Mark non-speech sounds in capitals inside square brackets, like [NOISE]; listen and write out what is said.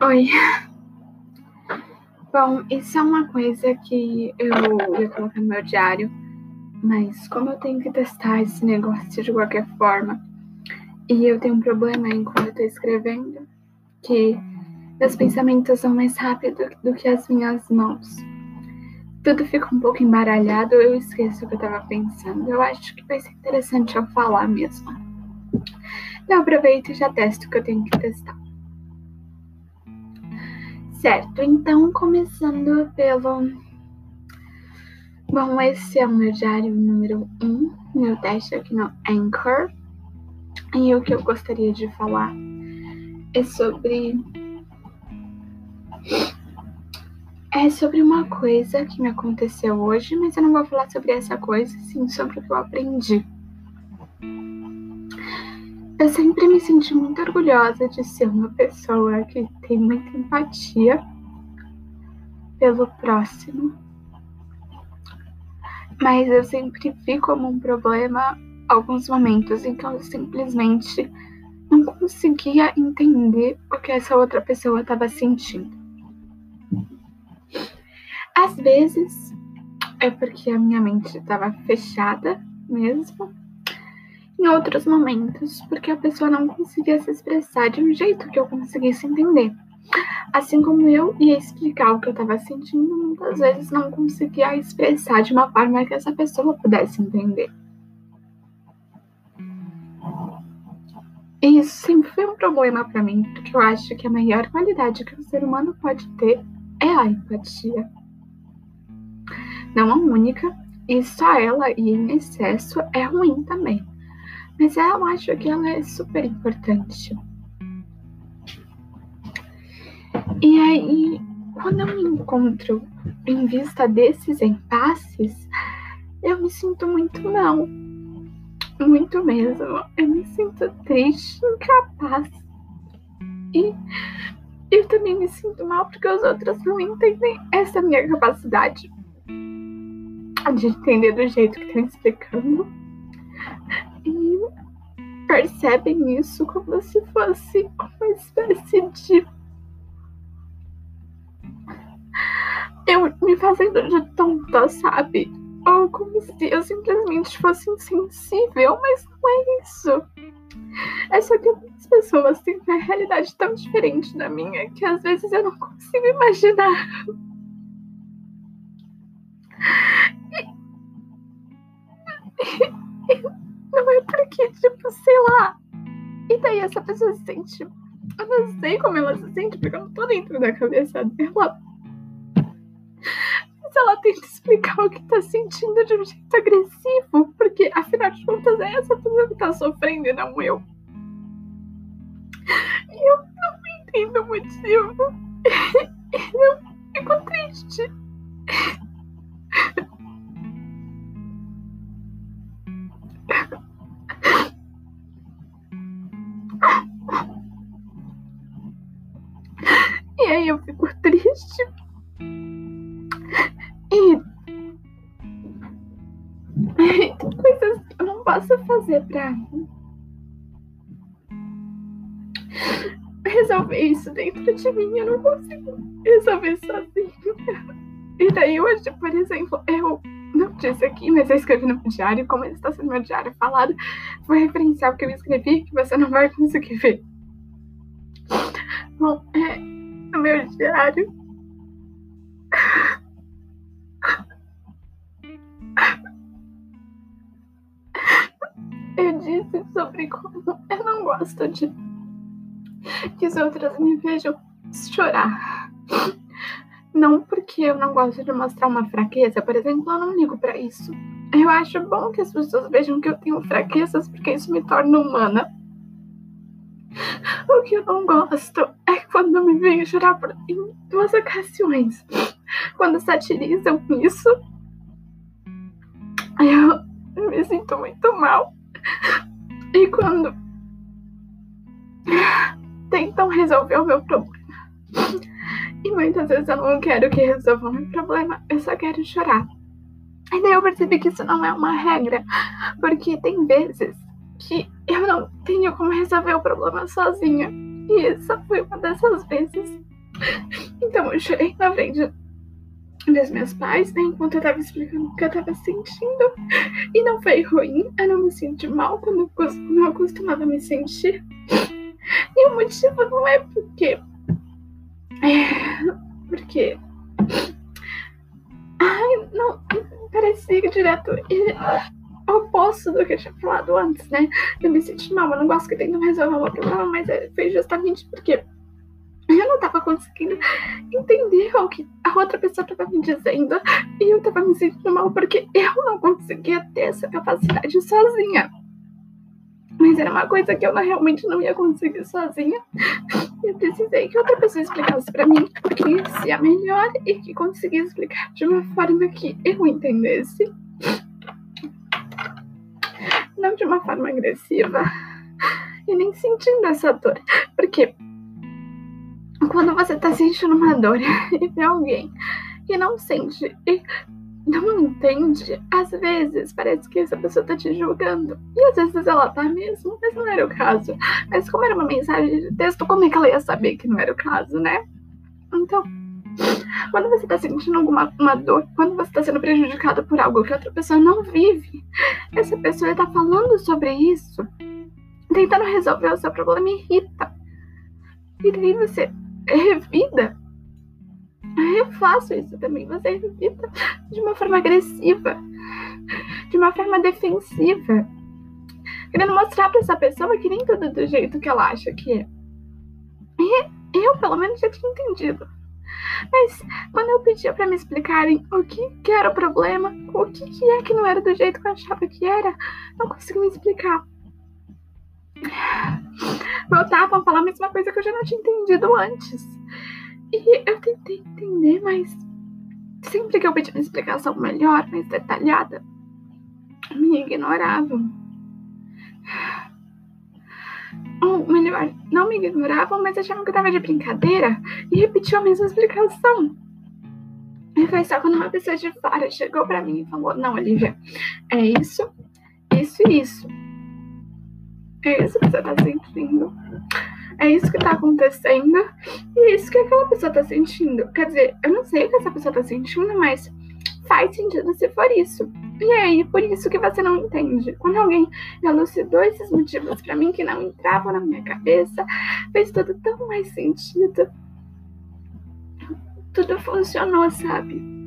Oi. Bom, isso é uma coisa que eu ia colocar no meu diário, mas como eu tenho que testar esse negócio de qualquer forma, e eu tenho um problema enquanto eu tô escrevendo, que meus pensamentos são mais rápidos do que as minhas mãos. Tudo fica um pouco embaralhado, eu esqueço o que eu tava pensando. Eu acho que vai ser interessante eu falar mesmo. Eu aproveito e já testo o que eu tenho que testar. Certo, então começando pelo. Bom, esse é o meu diário número 1, um, meu teste aqui no Anchor. E o que eu gostaria de falar é sobre. É sobre uma coisa que me aconteceu hoje, mas eu não vou falar sobre essa coisa, sim sobre o que eu aprendi. Eu sempre me senti muito orgulhosa de ser uma pessoa que tem muita empatia pelo próximo. Mas eu sempre vi como um problema alguns momentos em que eu simplesmente não conseguia entender o que essa outra pessoa estava sentindo. Às vezes é porque a minha mente estava fechada mesmo em outros momentos, porque a pessoa não conseguia se expressar de um jeito que eu conseguisse entender. Assim como eu ia explicar o que eu estava sentindo, muitas vezes não conseguia expressar de uma forma que essa pessoa pudesse entender. E isso sempre foi um problema para mim, porque eu acho que a maior qualidade que o ser humano pode ter é a empatia. Não a única, e só ela e em excesso é ruim também. Mas eu acho que ela é super importante. E aí, quando eu me encontro em vista desses impasses, eu me sinto muito mal. Muito mesmo. Eu me sinto triste, incapaz. E eu também me sinto mal porque os outros não entendem essa minha capacidade de entender do jeito que estão explicando percebem isso como se fosse uma espécie de. Eu me fazendo de tonta, sabe? Ou como se eu simplesmente fosse insensível, mas não é isso. É só que algumas pessoas têm uma realidade tão diferente da minha que às vezes eu não consigo imaginar. Não é porque, tipo, sei lá. E daí essa pessoa se sente. Eu não sei como ela se sente, porque eu não tô dentro da cabeça dela. Mas ela tenta explicar o que tá sentindo de um jeito agressivo, porque afinal de contas é essa pessoa que tá sofrendo e não eu. E eu não entendo o motivo. [LAUGHS] Eu fico triste. Fazer resolver isso dentro de mim. Eu não consigo resolver sozinho. E daí hoje, por exemplo, eu não disse aqui, mas eu escrevi no meu diário, como ele está sendo meu diário falado, vou referenciar o que eu escrevi, que você não vai conseguir ver. Bom, é, no meu diário. [LAUGHS] eu não gosto de que as outras me vejam chorar. Não porque eu não gosto de mostrar uma fraqueza, por exemplo, eu não ligo para isso. Eu acho bom que as pessoas vejam que eu tenho fraquezas, porque isso me torna humana. O que eu não gosto é quando me veem chorar por, em duas ocasiões. Quando satirizam isso, eu me sinto muito mal. E quando tentam resolver o meu problema. E muitas vezes eu não quero que resolvam meu problema, eu só quero chorar. E daí eu percebi que isso não é uma regra, porque tem vezes que eu não tenho como resolver o problema sozinha. E essa foi uma dessas vezes. Então eu chorei na frente dos meus pais, né, enquanto eu tava explicando o que eu tava sentindo. E não foi ruim, eu não me senti mal como eu costumava me sentir. E o motivo não é porque. É, porque. Ai, não. Parecia direto oposto do que eu tinha falado antes, né? Eu me senti mal, eu não gosto que tentam resolver o problema, mas é, foi justamente porque eu não tava conseguindo entender o que a outra pessoa tava me dizendo e eu tava me sentindo mal porque eu não conseguia ter essa capacidade sozinha. Mas era uma coisa que eu realmente não ia conseguir sozinha. Eu precisei que outra pessoa explicasse para mim o que ia melhor e que conseguisse explicar de uma forma que eu entendesse. Não de uma forma agressiva. E nem sentindo essa dor. Porque quando você tá sentindo uma dor [LAUGHS] e vê alguém que não sente e não entende, às vezes parece que essa pessoa tá te julgando. E às vezes ela tá mesmo, mas não era o caso. Mas como era uma mensagem de texto, como é que ela ia saber que não era o caso, né? Então, quando você tá sentindo alguma uma dor, quando você tá sendo prejudicada por algo que outra pessoa não vive, essa pessoa tá falando sobre isso, tentando resolver o seu problema, irrita. E daí você [LAUGHS] revida. Eu faço isso também. Você revida de uma forma agressiva, de uma forma defensiva, querendo mostrar para essa pessoa que nem tudo do jeito que ela acha que é. E eu, pelo menos, já tinha entendido. Mas quando eu pedia para me explicarem o que, que era o problema, o que, que é que não era do jeito que eu achava que era, não conseguiam me explicar voltavam a falar a mesma coisa que eu já não tinha entendido antes. E eu tentei entender, mas sempre que eu pedi uma explicação melhor, mais detalhada, me ignoravam. Ou melhor, não me ignoravam, mas achavam que eu tava de brincadeira e repetiam a mesma explicação. E foi só quando uma pessoa de fora chegou para mim e falou: Não, Olivia, é isso, isso e isso. É isso que você tá sentindo. É isso que tá acontecendo. E é isso que aquela pessoa tá sentindo. Quer dizer, eu não sei o que essa pessoa tá sentindo, mas faz sentido se for isso. E aí, por isso que você não entende. Quando alguém elucidou esses motivos para mim que não entravam na minha cabeça, fez tudo tão mais sentido. Tudo funcionou, sabe?